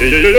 yeah,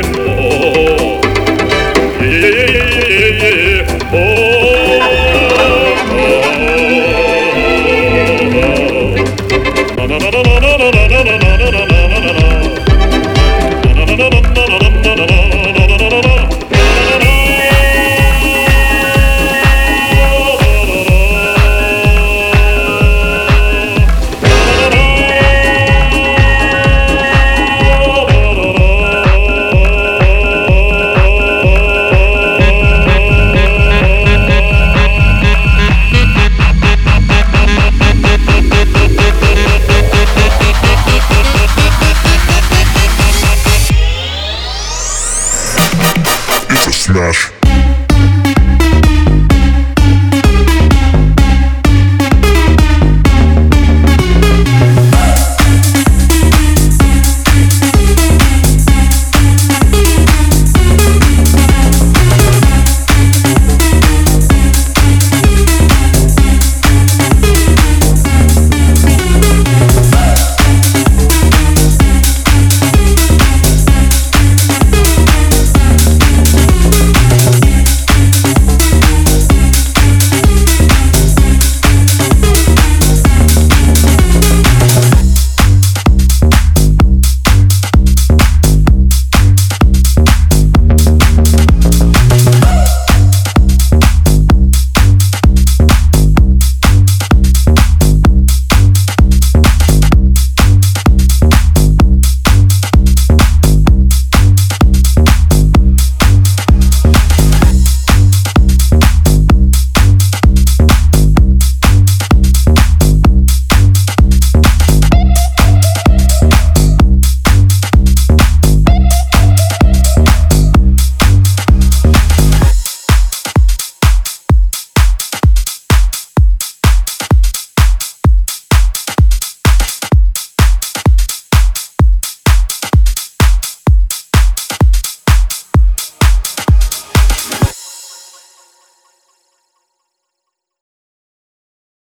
smash.